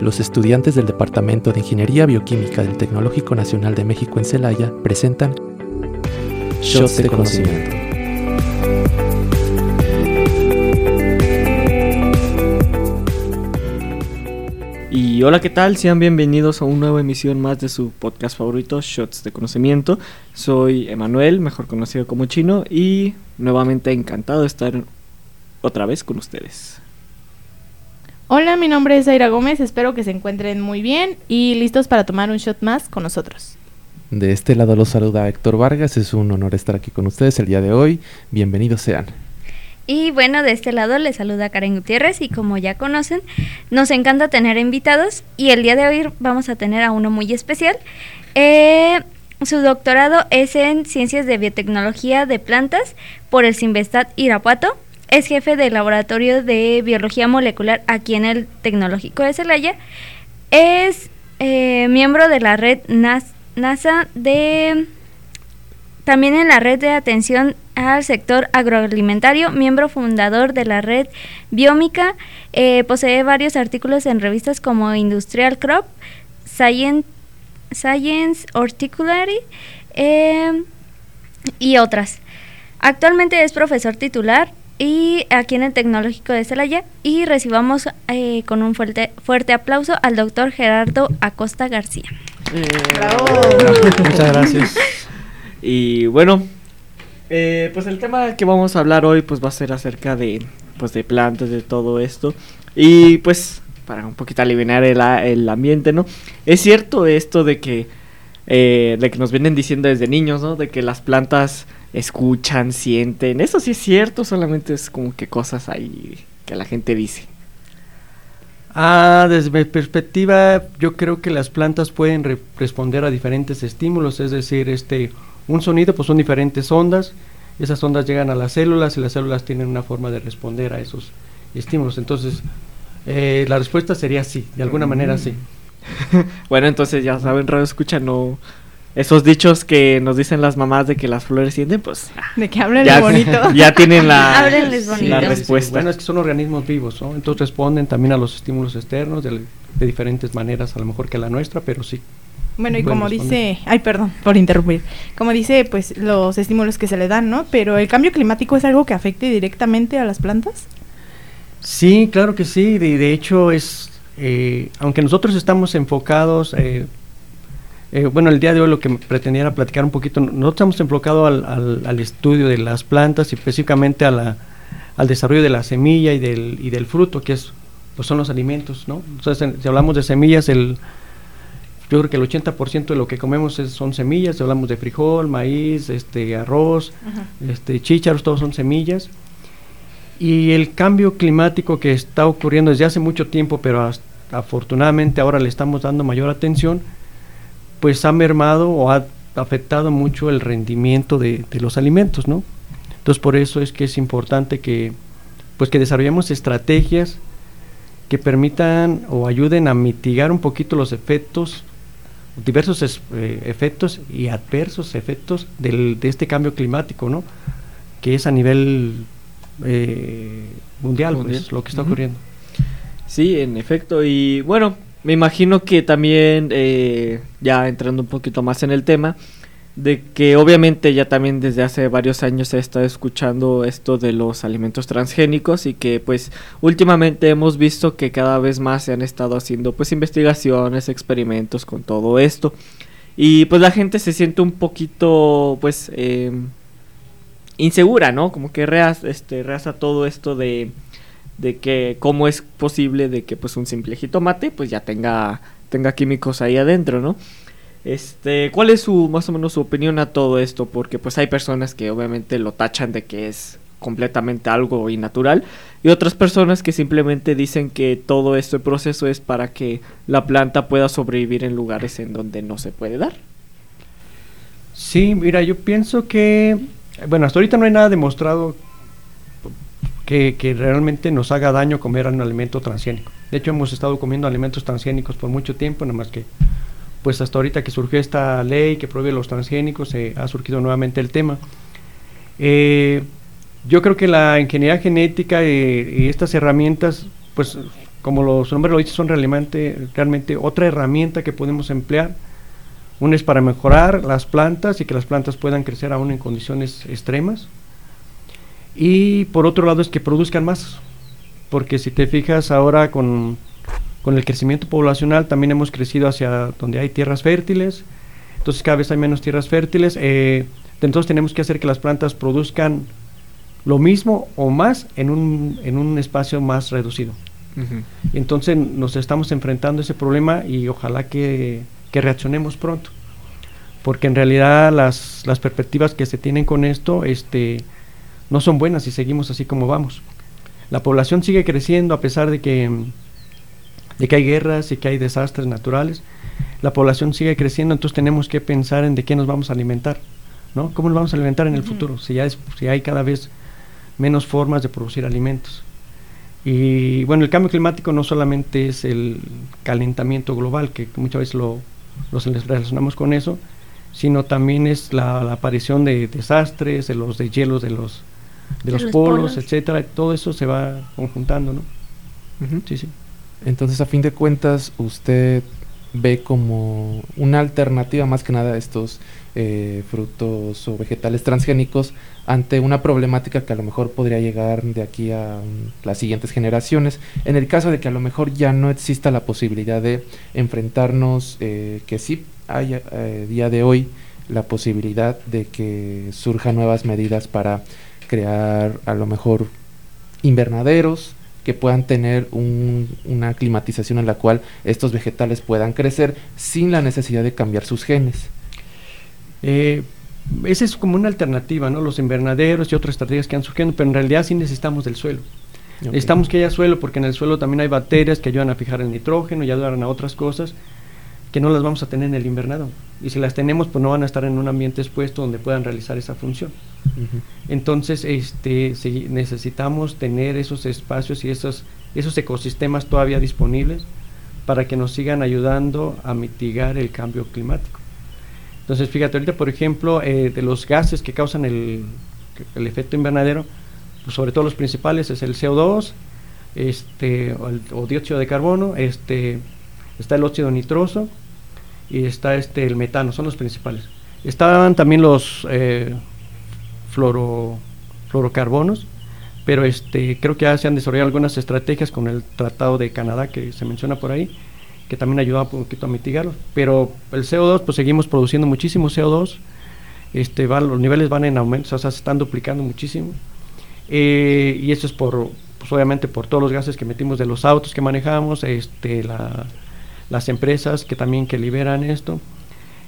los estudiantes del Departamento de Ingeniería Bioquímica del Tecnológico Nacional de México en Celaya presentan Shots de Conocimiento. Y hola, ¿qué tal? Sean bienvenidos a una nueva emisión más de su podcast favorito, Shots de Conocimiento. Soy Emanuel, mejor conocido como Chino, y nuevamente encantado de estar otra vez con ustedes. Hola, mi nombre es Zaira Gómez, espero que se encuentren muy bien y listos para tomar un shot más con nosotros. De este lado los saluda Héctor Vargas, es un honor estar aquí con ustedes el día de hoy. Bienvenidos sean. Y bueno, de este lado les saluda Karen Gutiérrez y como ya conocen, nos encanta tener invitados y el día de hoy vamos a tener a uno muy especial. Eh, su doctorado es en Ciencias de Biotecnología de Plantas por el Sinvestat Irapuato es jefe del laboratorio de biología molecular aquí en el Tecnológico de Celaya. Es eh, miembro de la red NASA de... También en la red de atención al sector agroalimentario, miembro fundador de la red Biómica, eh, posee varios artículos en revistas como Industrial Crop, Science, Science eh, y otras. Actualmente es profesor titular y aquí en el Tecnológico de Celaya y recibamos eh, con un fuerte, fuerte aplauso al doctor Gerardo Acosta García. Eh, Muchas gracias. Y bueno, eh, pues el tema que vamos a hablar hoy pues va a ser acerca de pues de plantas, de todo esto y pues para un poquito aliviar el, el ambiente, ¿no? Es cierto esto de que de que nos vienen diciendo desde niños, ¿no? De que las plantas escuchan, sienten. Eso sí es cierto, solamente es como que cosas ahí que la gente dice. Ah, desde mi perspectiva, yo creo que las plantas pueden responder a diferentes estímulos, es decir, este, un sonido pues son diferentes ondas, esas ondas llegan a las células y las células tienen una forma de responder a esos estímulos. Entonces, eh, la respuesta sería sí, de alguna manera sí. bueno, entonces ya saben, Radio Escucha no esos dichos que nos dicen las mamás de que las flores sienten, pues... Ah, de que hablen bonito. Ya tienen la, la respuesta. Bueno, es que son organismos vivos, ¿no? Entonces responden también a los estímulos externos de, diferentes maneras, a lo mejor que la nuestra, pero sí. Bueno, y como dice, ay, perdón por interrumpir, como dice, pues los estímulos que se le dan, ¿no? Pero el cambio climático es algo que afecte directamente a las plantas. Sí, claro que sí. De, de hecho, es, eh, aunque nosotros estamos enfocados, eh, eh, bueno, el día de hoy lo que pretendía era platicar un poquito, nosotros estamos enfocados al, al, estudio de las plantas y específicamente a la, al desarrollo de la semilla y del, y del fruto, que es, pues son los alimentos, ¿no? Entonces, si hablamos de semillas, el, yo creo que el 80% de lo que comemos son semillas, si hablamos de frijol, maíz, este, arroz, este, chícharos, todos son semillas. Y el cambio climático que está ocurriendo desde hace mucho tiempo, pero afortunadamente ahora le estamos dando mayor atención, pues ha mermado o ha afectado mucho el rendimiento de, los alimentos, ¿no? Entonces por eso es que es importante que pues que desarrollemos estrategias que permitan o ayuden a mitigar un poquito los efectos, diversos eh, efectos y adversos efectos del, de este cambio climático, ¿no? Que es a nivel eh, mundial, Pues, lo que está ocurriendo. Sí, en efecto. Y bueno, me imagino que también, eh, ya entrando un poquito más en el tema, de que obviamente ya también desde hace varios años se estado escuchando esto de los alimentos transgénicos y que pues últimamente hemos visto que cada vez más se han estado haciendo pues investigaciones, experimentos con todo esto y pues la gente se siente un poquito pues eh, insegura, ¿no? Como que reasa, este, todo esto de de que cómo es posible de que pues un simple jitomate pues ya tenga tenga químicos ahí adentro, ¿no? Este, ¿cuál es su más o menos su opinión a todo esto? Porque pues hay personas que obviamente lo tachan de que es completamente algo innatural y otras personas que simplemente dicen que todo este proceso es para que la planta pueda sobrevivir en lugares en donde no se puede dar. Sí, mira, yo pienso que bueno, hasta ahorita no hay nada demostrado que, realmente nos haga daño comer un alimento transgénico. De hecho, hemos estado comiendo alimentos transgénicos por mucho tiempo, nada más que pues hasta ahorita que surgió esta ley que prohíbe los transgénicos, se ha surgido nuevamente el tema. Eh, yo creo que la ingeniería genética y, estas herramientas, pues como los nombres lo dicen, son realmente, realmente otra herramienta que podemos emplear. Una es para mejorar las plantas y que las plantas puedan crecer aún en condiciones extremas. Y por otro lado es que produzcan más, porque si te fijas ahora con, con el crecimiento poblacional también hemos crecido hacia donde hay tierras fértiles, entonces cada vez hay menos tierras fértiles, eh, entonces tenemos que hacer que las plantas produzcan lo mismo o más en un, en un espacio más reducido. Entonces nos estamos enfrentando a ese problema y ojalá que, que reaccionemos pronto, porque en realidad las, las perspectivas que se tienen con esto este, no son buenas si seguimos así como vamos. La población sigue creciendo a pesar de que, de que hay guerras y que hay desastres naturales. La población sigue creciendo, entonces tenemos que pensar en de qué nos vamos a alimentar, ¿no? ¿Cómo nos vamos a alimentar en el futuro? Si ya es, si hay cada vez menos formas de producir alimentos. Y bueno, el cambio climático no solamente es el calentamiento global, que muchas veces lo, relacionamos con eso, sino también es la, aparición de desastres, de los deshielos de los de, los, polos, etcétera, todo eso se va conjuntando, ¿no? Sí, sí. Entonces, a fin de cuentas, usted ve como una alternativa más que nada a estos eh, frutos o vegetales transgénicos ante una problemática que a lo mejor podría llegar de aquí a las siguientes generaciones. En el caso de que a lo mejor ya no exista la posibilidad de enfrentarnos, eh, que sí hay eh, día de hoy la posibilidad de que surjan nuevas medidas para crear a lo mejor invernaderos que puedan tener una climatización en la cual estos vegetales puedan crecer sin la necesidad de cambiar sus genes. Eh, esa es como una alternativa, ¿no? Los invernaderos y otras estrategias que han surgiendo, pero en realidad sí necesitamos del suelo. Necesitamos que haya suelo porque en el suelo también hay bacterias que ayudan a fijar el nitrógeno y ayudan a otras cosas que no las vamos a tener en el invernadero. Y si las tenemos, pues no van a estar en un ambiente expuesto donde puedan realizar esa función. Entonces, este, si necesitamos tener esos espacios y esos, esos ecosistemas todavía disponibles para que nos sigan ayudando a mitigar el cambio climático. Entonces, fíjate, ahorita, por ejemplo, eh, de los gases que causan el, el efecto invernadero, pues sobre todo los principales es el CO2, este, o, el, o dióxido de carbono, este, está el óxido nitroso, y está este el metano, son los principales. Estaban también los eh, fluoro, fluorocarbonos, pero este creo que ya se han desarrollado algunas estrategias con el Tratado de Canadá que se menciona por ahí, que también ayuda un poquito a mitigarlo. Pero el CO2, pues seguimos produciendo muchísimo CO2, este, va, los niveles van en aumento, o sea, se están duplicando muchísimo. Eh, y eso es por, pues obviamente por todos los gases que metimos de los autos que manejamos, este, la las empresas que también que liberan esto.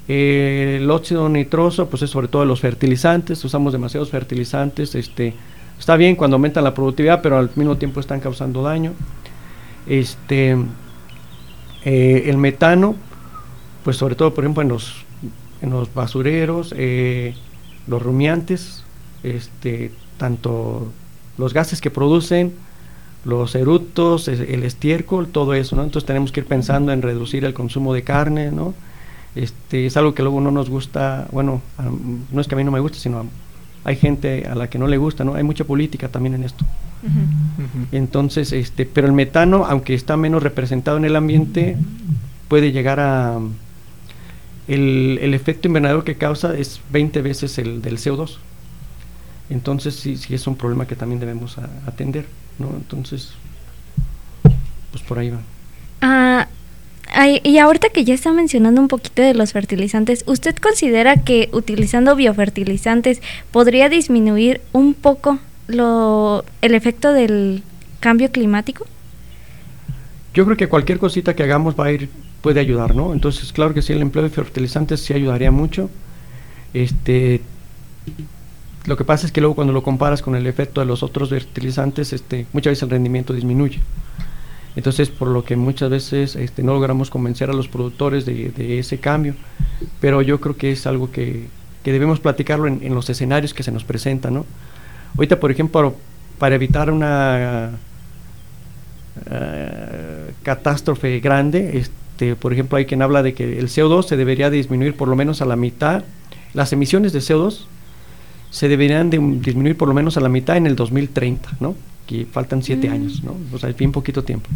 Eh, el óxido nitroso, pues es sobre todo los fertilizantes, usamos demasiados fertilizantes, este, está bien cuando aumentan la productividad, pero al mismo tiempo están causando daño. Este, eh, el metano, pues sobre todo, por ejemplo, en los, en los basureros, eh, los rumiantes, este, tanto los gases que producen, los eructos, el estiércol, todo eso, ¿no? Entonces tenemos que ir pensando en reducir el consumo de carne, ¿no? Este, es algo que luego no nos gusta, bueno, no es que a mí no me guste, sino hay gente a la que no le gusta, ¿no? Hay mucha política también en esto. Entonces, este, pero el metano, aunque está menos representado en el ambiente, puede llegar a el, el efecto invernadero que causa es 20 veces el del CO2. Entonces sí, sí es un problema que también debemos atender. ¿no? Entonces, pues por ahí va. Ah, y ahorita que ya está mencionando un poquito de los fertilizantes, ¿usted considera que utilizando biofertilizantes podría disminuir un poco lo, el efecto del cambio climático? Yo creo que cualquier cosita que hagamos va a ir, puede ayudar, ¿no? Entonces, claro que sí, el empleo de fertilizantes sí ayudaría mucho. Este, lo que pasa es que luego cuando lo comparas con el efecto de los otros fertilizantes, este, muchas veces el rendimiento disminuye. Entonces, por lo que muchas veces este, no logramos convencer a los productores de, ese cambio, pero yo creo que es algo que, debemos platicarlo en, los escenarios que se nos presentan. ¿no? Ahorita, por ejemplo, para evitar una eh, catástrofe grande, este, por ejemplo, hay quien habla de que el CO2 se debería disminuir por lo menos a la mitad, las emisiones de CO2 se deberían de disminuir por lo menos a la mitad en el 2030, ¿no? Que faltan siete mm. años, ¿no? O sea, es bien poquito tiempo.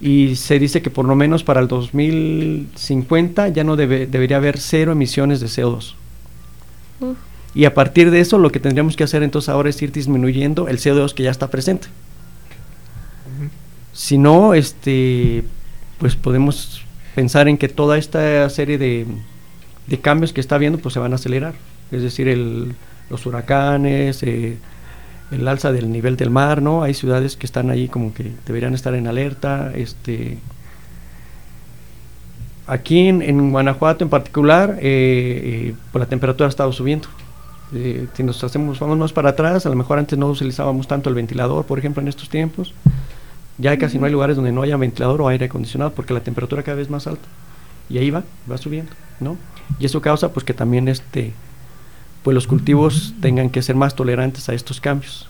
y se dice que por lo menos para el 2050 ya no debe, debería haber cero emisiones de CO2. Y a partir de eso lo que tendríamos que hacer entonces ahora es ir disminuyendo el CO2 que ya está presente. Si no, este, pues podemos pensar en que toda esta serie de, de cambios que está habiendo pues se van a acelerar. Es decir, el, los huracanes, eh, el alza del nivel del mar, ¿no? Hay ciudades que están ahí como que deberían estar en alerta, este... Aquí en, Guanajuato en particular, eh, eh, pues la temperatura ha estado subiendo. Eh, si nos hacemos, vamos más para atrás, a lo mejor antes no utilizábamos tanto el ventilador, por ejemplo, en estos tiempos. Ya casi no hay lugares donde no haya ventilador o aire acondicionado porque la temperatura cada vez es más alta. Y ahí va, va subiendo, ¿no? Y eso causa pues que también este pues los cultivos tengan que ser más tolerantes a estos cambios.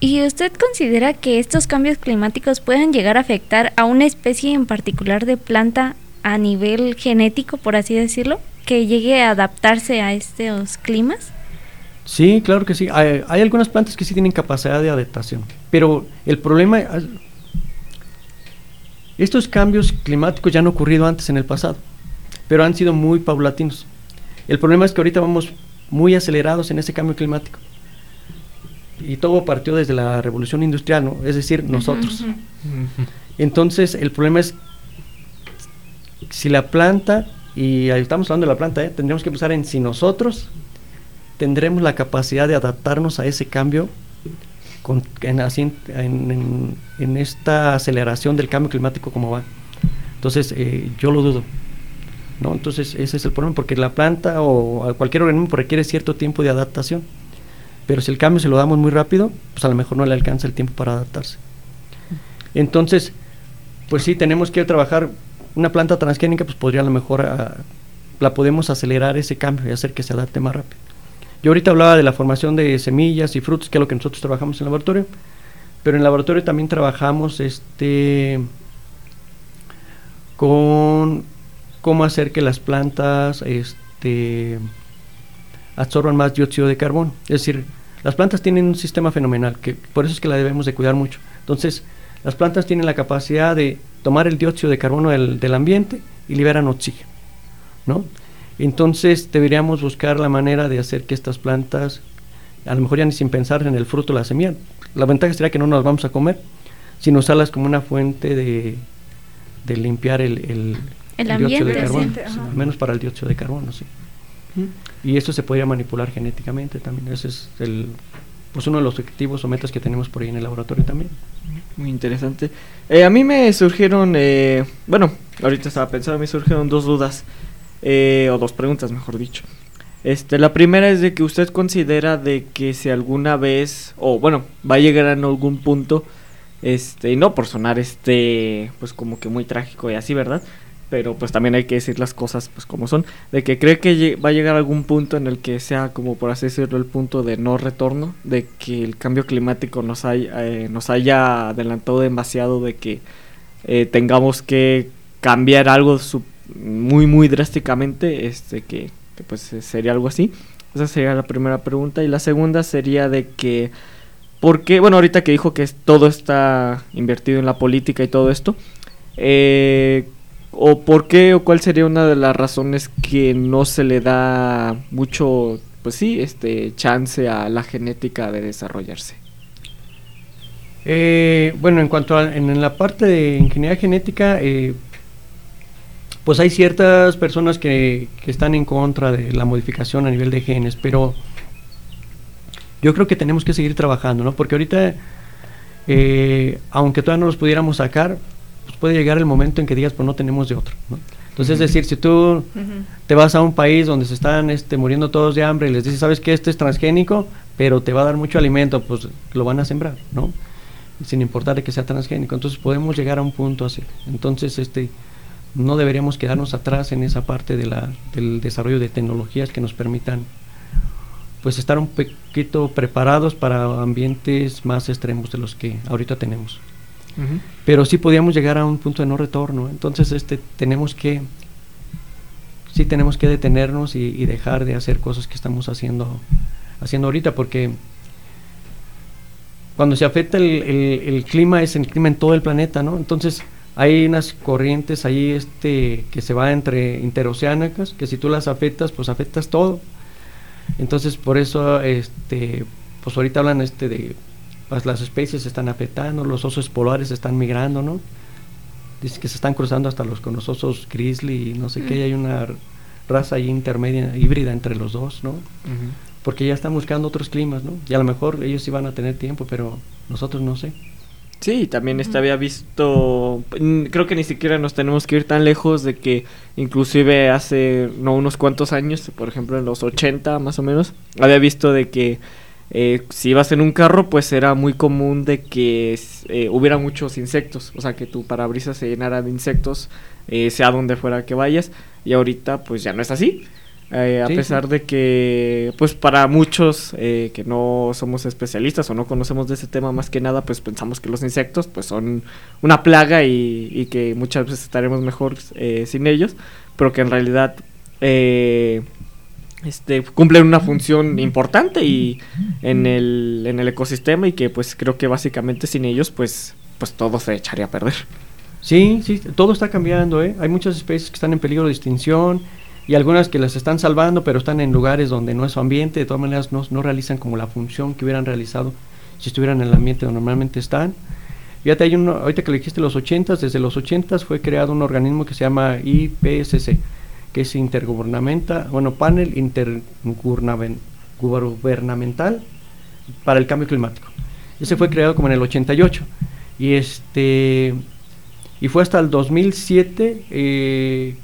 ¿Y usted considera que estos cambios climáticos pueden llegar a afectar a una especie en particular de planta a nivel genético, por así decirlo, que llegue a adaptarse a estos climas? Sí, claro que sí. Hay, hay algunas plantas que sí tienen capacidad de adaptación, pero el problema, estos cambios climáticos ya han ocurrido antes en el pasado, pero han sido muy paulatinos. El problema es que ahorita vamos muy acelerados en ese cambio climático. Y todo partió desde la revolución industrial, ¿no? Es decir, nosotros. Entonces, el problema es si la planta, y ahí estamos hablando de la planta, ¿eh? tendríamos que pensar en si nosotros tendremos la capacidad de adaptarnos a ese cambio con, en, en, esta aceleración del cambio climático como va. Entonces, eh, yo lo dudo. Entonces ese es el problema, porque la planta o cualquier organismo requiere cierto tiempo de adaptación. Pero si el cambio se lo damos muy rápido, pues a lo mejor no le alcanza el tiempo para adaptarse. Entonces, pues sí, tenemos que trabajar. Una planta transgénica, pues podría a lo mejor, ah, la podemos acelerar ese cambio y hacer que se adapte más rápido. Yo ahorita hablaba de la formación de semillas y frutos, que es lo que nosotros trabajamos en el laboratorio, pero en el laboratorio también trabajamos este con cómo hacer que las plantas este, absorban más dióxido de carbono. Es decir, las plantas tienen un sistema fenomenal, que por eso es que la debemos de cuidar mucho. Entonces, las plantas tienen la capacidad de tomar el dióxido de carbono del, ambiente y liberan oxígeno, ¿no? Entonces, deberíamos buscar la manera de hacer que estas plantas, a lo mejor ya ni sin pensar en el fruto, la semilla, la ventaja sería que no nos vamos a comer, sino usarlas como una fuente de, limpiar el ambiente, de carbono, al menos para el dióxido de carbono, sí. Y esto se podría manipular genéticamente también. Ese es el, pues uno de los objetivos o metas que tenemos por ahí en el laboratorio también. Muy interesante. Eh, a mí me surgieron, eh, bueno, ahorita estaba pensando, me surgieron dos dudas, eh, o dos preguntas, mejor dicho. Este, la primera es de que usted considera de que si alguna vez, o bueno, va a llegar en algún punto, este, y no por sonar este, pues como que muy trágico y así, ¿verdad? Pero pues también hay que decir las cosas pues como son, de que cree que va a llegar algún punto en el que sea como por así decirlo el punto de no retorno, de que el cambio climático nos, haya, eh, nos haya adelantado demasiado, de que eh, tengamos que cambiar algo muy muy drásticamente, este que, pues sería algo así. Esa sería la primera pregunta y la segunda sería de que ¿por qué? Bueno, ahorita que dijo que todo está invertido en la política y todo esto, eh, o por qué o cuál sería una de las razones que no se le da mucho pues sí este chance a la genética de desarrollarse eh, bueno en cuanto a en, la parte de ingeniería genética eh, pues hay ciertas personas que, que, están en contra de la modificación a nivel de genes pero yo creo que tenemos que seguir trabajando no porque ahorita eh, aunque todavía no los pudiéramos sacar puede llegar el momento en que digas, pues no tenemos de otro. Entonces, es decir, si tú te vas a un país donde se están este, muriendo todos de hambre y les dices, sabes que este es transgénico, pero te va a dar mucho alimento, pues lo van a sembrar, ¿no? Sin importar de que sea transgénico. Entonces, podemos llegar a un punto así. Entonces, este, no deberíamos quedarnos atrás en esa parte de la, del desarrollo de tecnologías que nos permitan pues estar un poquito preparados para ambientes más extremos de los que ahorita tenemos pero sí podíamos llegar a un punto de no retorno. Entonces, este, tenemos que, sí tenemos que detenernos y, dejar de hacer cosas que estamos haciendo, haciendo ahorita, porque cuando se afecta el, el, clima es el clima en todo el planeta, ¿no? Entonces hay unas corrientes ahí este, que se va entre interoceánicas, que si tú las afectas, pues afectas todo. Entonces por eso, este, pues ahorita hablan este de pues, las especies se están afectando, los osos polares están migrando, ¿no? Dice que se están cruzando hasta los con los osos grizzly y no sé qué, y hay una raza ahí intermedia, híbrida entre los dos, ¿no? Porque ya están buscando otros climas, ¿no? Y a lo mejor ellos sí van a tener tiempo, pero nosotros no sé. Sí, también este había visto, creo que ni siquiera nos tenemos que ir tan lejos de que inclusive hace no unos cuantos años, por ejemplo en los 80 más o menos, había visto de que eh, si ibas en un carro, pues era muy común de que eh, hubiera muchos insectos, o sea, que tu parabrisas se llenara de insectos, eh, sea donde fuera que vayas, y ahorita pues ya no es así. a pesar de que, pues para muchos que no somos especialistas o no conocemos de ese tema más que nada, pues pensamos que los insectos pues son una plaga y, y que muchas veces estaremos mejor sin ellos, pero que en realidad este, cumplen una función importante y en el, en el ecosistema y que pues creo que básicamente sin ellos pues, pues todo se echaría a perder. Sí, sí, todo está cambiando, ¿eh? Hay muchas especies que están en peligro de extinción y algunas que las están salvando, pero están en lugares donde no es su ambiente, de todas maneras no, no realizan como la función que hubieran realizado si estuvieran en el ambiente donde normalmente están. Fíjate, hay uno, ahorita que le dijiste los 80, desde los 80 fue creado un organismo que se llama IPSC, que es intergubernamental, bueno, panel intergubernamental para el cambio climático. Ese fue creado como en el 88 y este y fue hasta el 2007 eh,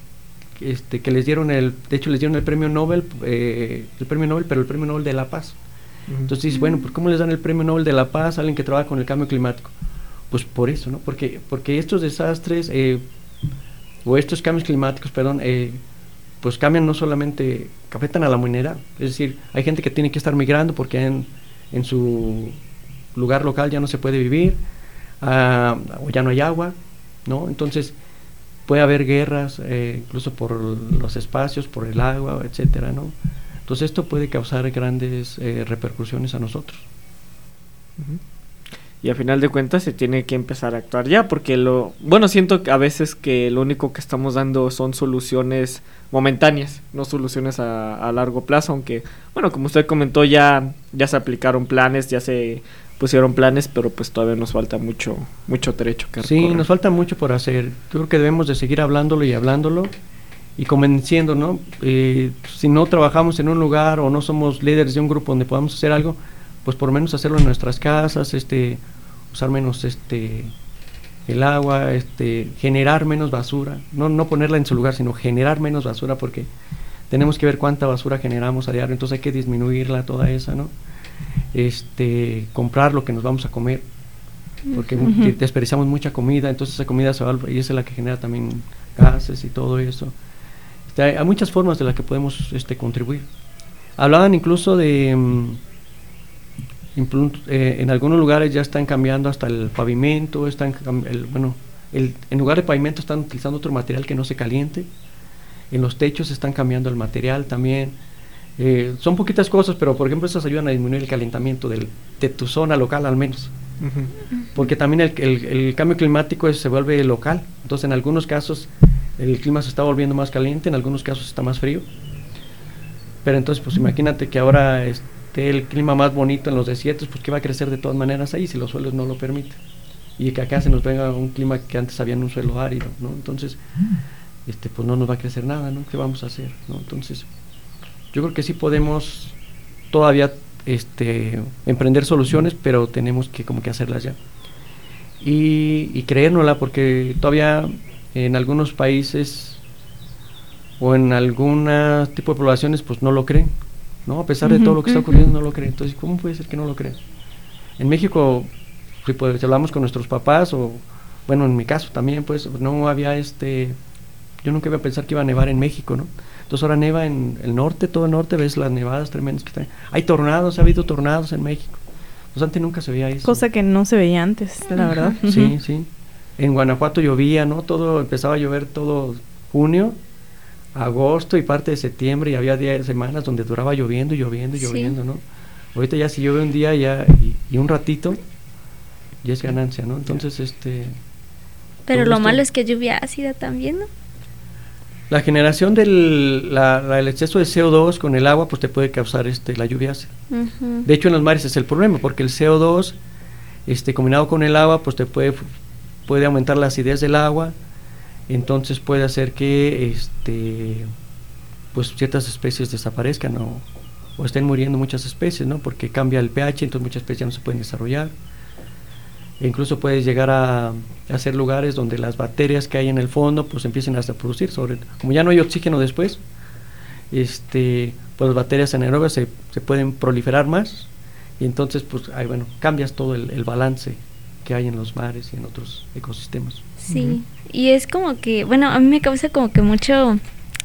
este, que les dieron el, de hecho les dieron el premio Nobel, eh, el premio Nobel, pero el premio Nobel de la Paz. Entonces dices, bueno, ¿por cómo les dan el premio Nobel de la Paz a alguien que trabaja con el cambio climático? Pues por eso, ¿no? Porque, porque estos desastres eh, o estos cambios climáticos, perdón, pues cambian no solamente, afectan a la humanidad, es decir, hay gente que tiene que estar migrando porque en, en su lugar local ya no se puede vivir, uh, o ya no hay agua, ¿no? Entonces puede haber guerras, eh, incluso por los espacios, por el agua, etcétera, ¿no? Entonces esto puede causar grandes eh, repercusiones a nosotros. Y a final de cuentas se tiene que empezar a actuar ya porque lo bueno siento que a veces que lo único que estamos dando son soluciones momentáneas, no soluciones a, largo plazo, aunque, bueno, como usted comentó, ya, ya se aplicaron planes, ya se pusieron planes, pero pues todavía nos falta mucho, mucho trecho que Sí, nos falta mucho por hacer. Creo que debemos de seguir hablándolo y hablándolo y convenciendo, ¿no? Eh, si no trabajamos en un lugar o no somos líderes de un grupo donde podamos hacer algo, pues por menos hacerlo en nuestras casas, este, usar menos este el agua, este, generar menos basura, no, no ponerla en su lugar, sino generar menos basura porque tenemos que ver cuánta basura generamos a diario, entonces hay que disminuirla toda esa, ¿no? Este, comprar lo que nos vamos a comer, porque desperdiciamos mucha comida, entonces esa comida se va y esa es la que genera también gases y todo eso. Este, hay, muchas formas de las que podemos este, contribuir. Hablaban incluso de... Eh, en algunos lugares ya están cambiando hasta el pavimento, están el, bueno, el, en lugar de pavimento están utilizando otro material que no se caliente. En los techos están cambiando el material también. Eh, son poquitas cosas, pero por ejemplo estas ayudan a disminuir el calentamiento del, de tu zona local al menos. Porque también el, el, cambio climático se vuelve local. Entonces en algunos casos el clima se está volviendo más caliente, en algunos casos está más frío. Pero entonces pues imagínate que ahora el clima más bonito en los desiertos, pues que va a crecer de todas maneras ahí si los suelos no lo permiten. Y que acá se nos venga un clima que antes había en un suelo árido, ¿no? Entonces, este, pues no nos va a crecer nada, ¿no? ¿Qué vamos a hacer? Entonces, yo creo que sí podemos todavía este, emprender soluciones, pero tenemos que como que hacerlas ya. Y, y creérnosla, porque todavía en algunos países o en algún tipo de poblaciones, pues no lo creen ¿no? A pesar de todo lo que está ocurriendo, no lo creen. Entonces, ¿cómo puede ser que no lo creen? En México, si, pues, hablamos con nuestros papás, o bueno, en mi caso también, pues no había este. Yo nunca iba a pensar que iba a nevar en México, ¿no? Entonces ahora neva en el norte, todo el norte, ves las nevadas tremendas que están. Hay tornados, ha habido tornados en México. Pues antes nunca se veía eso. Cosa que no se veía antes, la verdad. Sí, sí. En Guanajuato llovía, ¿no? Todo empezaba a llover todo junio agosto y parte de septiembre y había días, semanas donde duraba lloviendo y lloviendo y lloviendo, ¿no? Ahorita ya si llueve un día ya y, un ratito, ya es ganancia, ¿no? Entonces, este... Pero lo malo es que lluvia ácida también, ¿no? La generación del el exceso de CO2 con el agua pues te puede causar este, la lluvia ácida. De hecho en los mares es el problema porque el CO2 este, combinado con el agua pues te puede, puede aumentar la acidez del agua, entonces puede hacer que este, pues ciertas especies desaparezcan o, estén muriendo muchas especies, ¿no? porque cambia el pH, entonces muchas especies no se pueden desarrollar. E incluso puedes llegar a, hacer lugares donde las bacterias que hay en el fondo pues empiecen a producir, sobre, como ya no hay oxígeno después, este, pues las bacterias anaerobias se, se pueden proliferar más y entonces pues bueno, cambias todo el, balance que hay en los mares y en otros ecosistemas. Sí, y es como que, bueno, a mí me causa como que mucho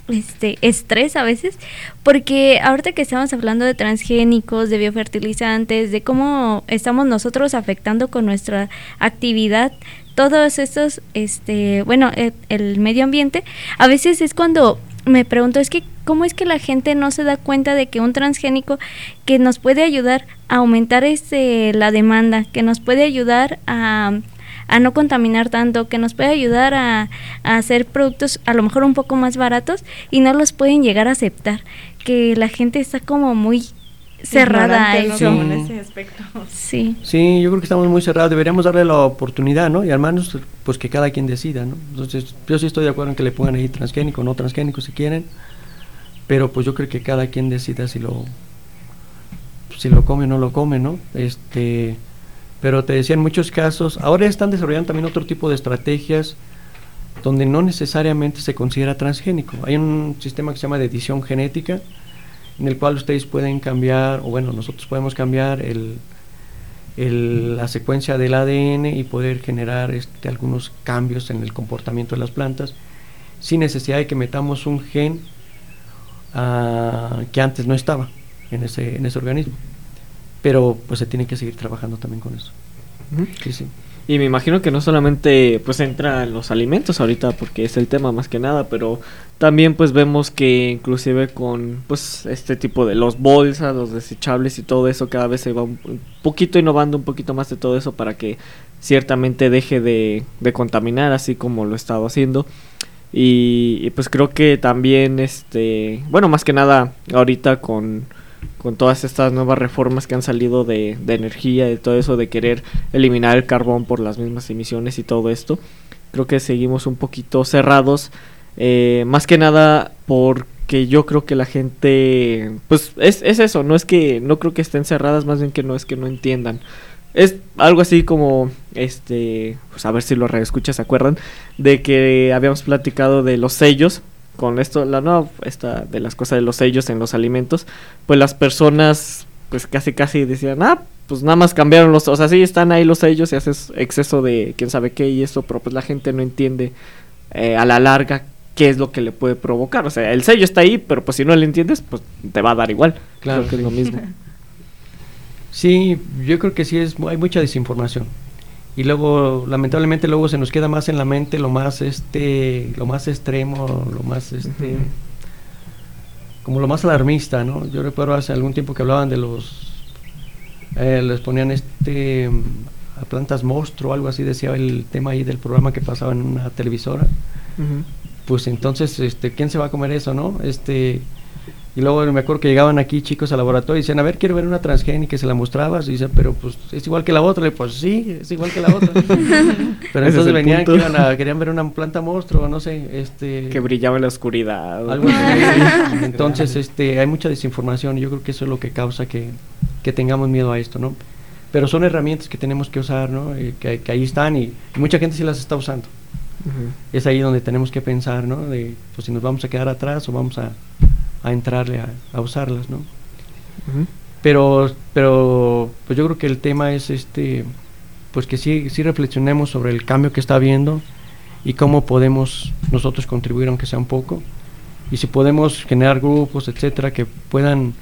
este estrés a veces, porque ahorita que estamos hablando de transgénicos, de biofertilizantes, de cómo estamos nosotros afectando con nuestra actividad todos estos, este, bueno, el, el medio ambiente, a veces es cuando me pregunto, es que cómo es que la gente no se da cuenta de que un transgénico que nos puede ayudar a aumentar este la demanda, que nos puede ayudar a a no contaminar tanto, que nos puede ayudar a, hacer productos a lo mejor un poco más baratos y no los pueden llegar a aceptar, que la gente está como muy cerrada a eso. en ese aspecto. Sí. Sí, yo creo que estamos muy cerrados, deberíamos darle la oportunidad, ¿no? Y al menos, pues que cada quien decida, ¿no? Entonces, yo sí estoy de acuerdo en que le pongan ahí transgénico, no transgénico si quieren, pero pues yo creo que cada quien decida si lo si lo come o no lo come, ¿no? Este, pero te decía, en muchos casos, ahora están desarrollando también otro tipo de estrategias donde no necesariamente se considera transgénico. Hay un sistema que se llama de edición genética, en el cual ustedes pueden cambiar, o bueno, nosotros podemos cambiar el, la secuencia del ADN y poder generar este, algunos cambios en el comportamiento de las plantas sin necesidad de que metamos un gen ah, que antes no estaba en ese, en ese organismo pero pues se tiene que seguir trabajando también con eso. sí, sí. Y me imagino que no solamente pues entra en los alimentos ahorita porque es el tema más que nada, pero también pues vemos que inclusive con pues este tipo de los bolsas, los desechables y todo eso cada vez se va un, poquito innovando un poquito más de todo eso para que ciertamente deje de, de contaminar así como lo he estado haciendo. Y, y, pues creo que también este bueno más que nada ahorita con con todas estas nuevas reformas que han salido de, de energía, y todo eso de querer eliminar el carbón por las mismas emisiones y todo esto, creo que seguimos un poquito cerrados, eh, más que nada porque yo creo que la gente, pues es, es eso, no es que no creo que estén cerradas, más bien que no es que no entiendan. Es algo así como, este, pues a ver si los reescuchas se acuerdan, de que habíamos platicado de los sellos, con esto, la nueva, esta de las cosas de los sellos en los alimentos, pues las personas, pues casi casi decían, ah, pues nada más cambiaron los, o sea, sí están ahí los sellos y haces exceso de quién sabe qué y eso, pero pues la gente no entiende eh, a la larga qué es lo que le puede provocar. O sea, el sello está ahí, pero pues si no le entiendes, pues te va a dar igual. Claro que es lo mismo. Sí, yo creo que sí es, hay mucha desinformación. Y luego lamentablemente luego se nos queda más en la mente lo más este lo más extremo lo más este como lo más alarmista no yo recuerdo hace algún tiempo que hablaban de los eh, les ponían este a plantas monstruo algo así decía el tema ahí del programa que pasaba en una televisora. Pues entonces este quién se va a comer eso no este y luego me acuerdo que llegaban aquí chicos al laboratorio y decían, a ver, quiero ver una transgénica, y se la mostrabas. Y dicen, pero pues es igual que la otra. Y pues sí, es igual que la otra. pero entonces venían que iban a, querían ver una planta monstruo, no sé. este Que brillaba en la oscuridad. Algo así. entonces este hay mucha desinformación y yo creo que eso es lo que causa que, que tengamos miedo a esto, ¿no? Pero son herramientas que tenemos que usar, ¿no? Y que, que, ahí están y, mucha gente sí las está usando. Es ahí donde tenemos que pensar, ¿no? De pues si nos vamos a quedar atrás o vamos a a entrarle a, usarlas, ¿no? Pero, pero, pues yo creo que el tema es este, pues que sí, sí reflexionemos sobre el cambio que está habiendo y cómo podemos nosotros contribuir, aunque sea un poco, y si podemos generar grupos, etcétera, que puedan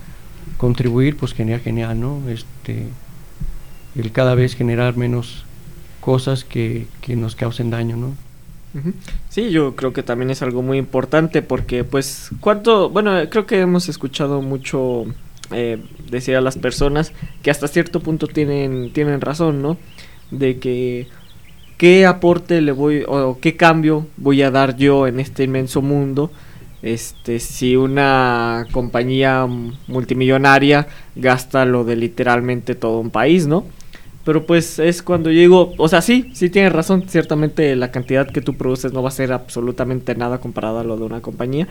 contribuir, pues genial, genial, ¿no? Este, el cada vez generar menos cosas que, que nos causen daño, ¿no? Sí, yo creo que también es algo muy importante porque pues cuánto, bueno, creo que hemos escuchado mucho eh, decir a las personas que hasta cierto punto tienen, tienen razón, ¿no? de que qué aporte le voy o qué cambio voy a dar yo en este inmenso mundo este si una compañía multimillonaria gasta lo de literalmente todo un país, ¿no? Pero pues es cuando yo digo, o sea, sí, sí tienes razón, ciertamente la cantidad que tú produces no va a ser absolutamente nada comparada a lo de una compañía,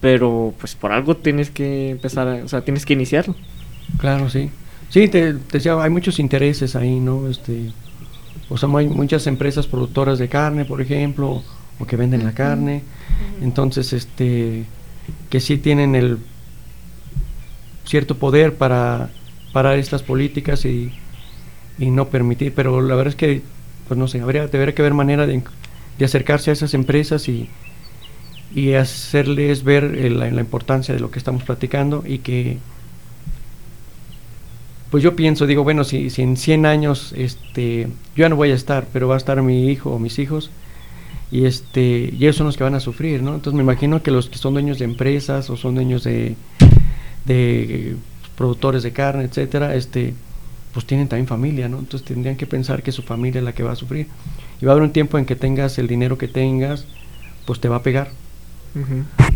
pero pues por algo tienes que empezar, o sea, tienes que iniciarlo. Claro, sí. Sí, te, decía, hay muchos intereses ahí, ¿no? Este, o sea, hay muchas empresas productoras de carne, por ejemplo, o que venden la carne. Entonces, este, que sí tienen el cierto poder para parar estas políticas y, y no permitir, pero la verdad es que, pues no sé, habría, debería que haber manera de, de acercarse a esas empresas y, y hacerles ver la, la, importancia de lo que estamos platicando y que pues yo pienso, digo, bueno, si, si en 100 años este, yo ya no voy a estar, pero va a estar mi hijo o mis hijos, y este y ellos son los que van a sufrir, ¿no? Entonces me imagino que los que son dueños de empresas o son dueños de, de productores de carne, etcétera, este pues tienen también familia, ¿no? Entonces tendrían que pensar que su familia es la que va a sufrir. Y va a haber un tiempo en que tengas el dinero que tengas, pues te va a pegar.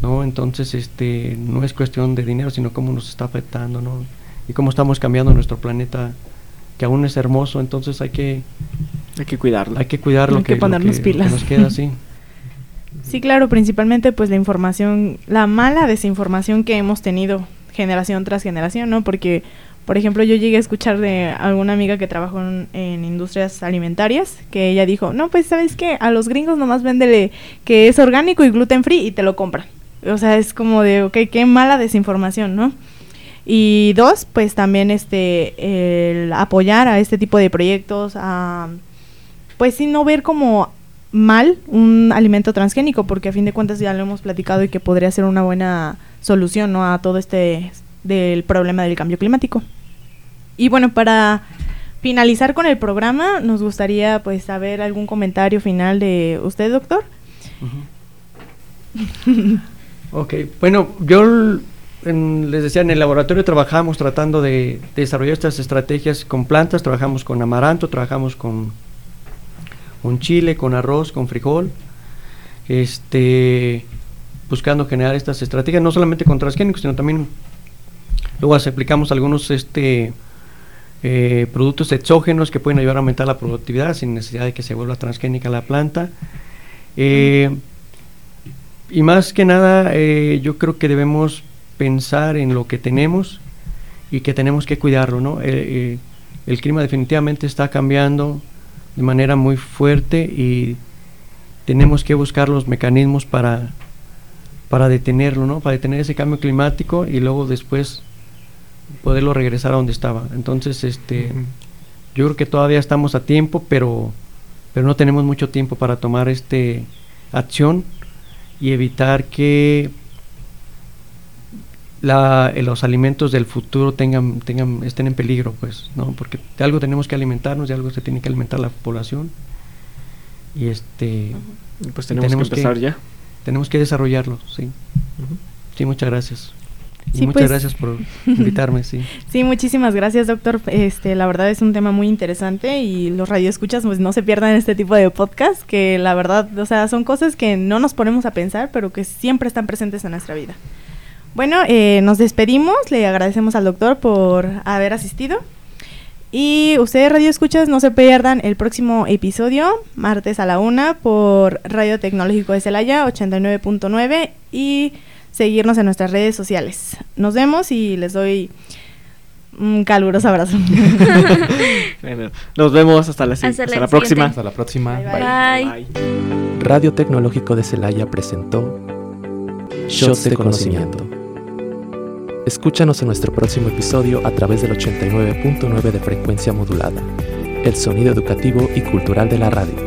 ¿No? Entonces, este no es cuestión de dinero, sino cómo nos está afectando, ¿no? Y cómo estamos cambiando nuestro planeta que aún es hermoso, entonces hay que hay que cuidarlo. Hay que cuidarlo. Hay que, ponernos pilas. nos queda así. sí, claro, principalmente pues la información, la mala desinformación que hemos tenido generación tras generación, ¿no? Porque, por ejemplo, yo llegué a escuchar de alguna amiga que trabajó en, industrias alimentarias, que ella dijo, no, pues, ¿sabes qué? A los gringos nomás véndele que es orgánico y gluten free y te lo compran. O sea, es como de, ok, qué mala desinformación, ¿no? Y dos, pues también este, el apoyar a este tipo de proyectos, a pues sin no ver como mal un alimento transgénico, porque a fin de cuentas ya lo hemos platicado y que podría ser una buena solución ¿no? a todo este del problema del cambio climático. Y bueno, para finalizar con el programa, nos gustaría pues saber algún comentario final de usted, doctor. ok, bueno, yo les decía, en el laboratorio trabajamos tratando de desarrollar estas estrategias con plantas, trabajamos con amaranto, trabajamos con chile, con arroz, con frijol, este, buscando generar estas estrategias, no solamente con transgénicos, sino también luego aplicamos algunos este, eh, productos exógenos que pueden ayudar a aumentar la productividad sin necesidad de que se vuelva transgénica la planta. Eh, y más que nada, eh, yo creo que debemos pensar en lo que tenemos y que tenemos que cuidarlo, ¿no? el clima definitivamente está cambiando, de manera muy fuerte y tenemos que buscar los mecanismos para, para detenerlo, ¿no? Para detener ese cambio climático y luego después poderlo regresar a donde estaba. Entonces, este, yo creo que todavía estamos a tiempo, pero, pero no tenemos mucho tiempo para tomar este acción y evitar que la, los alimentos del futuro tengan, tengan, estén en peligro, pues, ¿no? Porque de algo tenemos que alimentarnos, de algo se tiene que alimentar la población. Y este... Pues tenemos, que empezar ya. Tenemos que desarrollarlo, sí. Sí, muchas gracias. Muchas pues. gracias por invitarme, sí. Sí, muchísimas gracias, doctor. Este, la verdad es un tema muy interesante y los radioescuchas pues no se pierdan este tipo de podcast que la verdad, o sea, son cosas que no nos ponemos a pensar, pero que siempre están presentes en nuestra vida. Bueno, eh, nos despedimos, le agradecemos al doctor por haber asistido. Y ustedes, Radio Escuchas, no se pierdan el próximo episodio, martes a la una, por Radio Tecnológico de Celaya 89.9 y seguirnos en nuestras redes sociales. Nos vemos y les doy un caluroso abrazo. nos vemos hasta la, próxima. Hasta la próxima. bye. Radio Tecnológico de Celaya presentó Shots de Conocimiento. Escúchanos en nuestro próximo episodio a través del 89.9 de frecuencia modulada, el sonido educativo y cultural de la radio.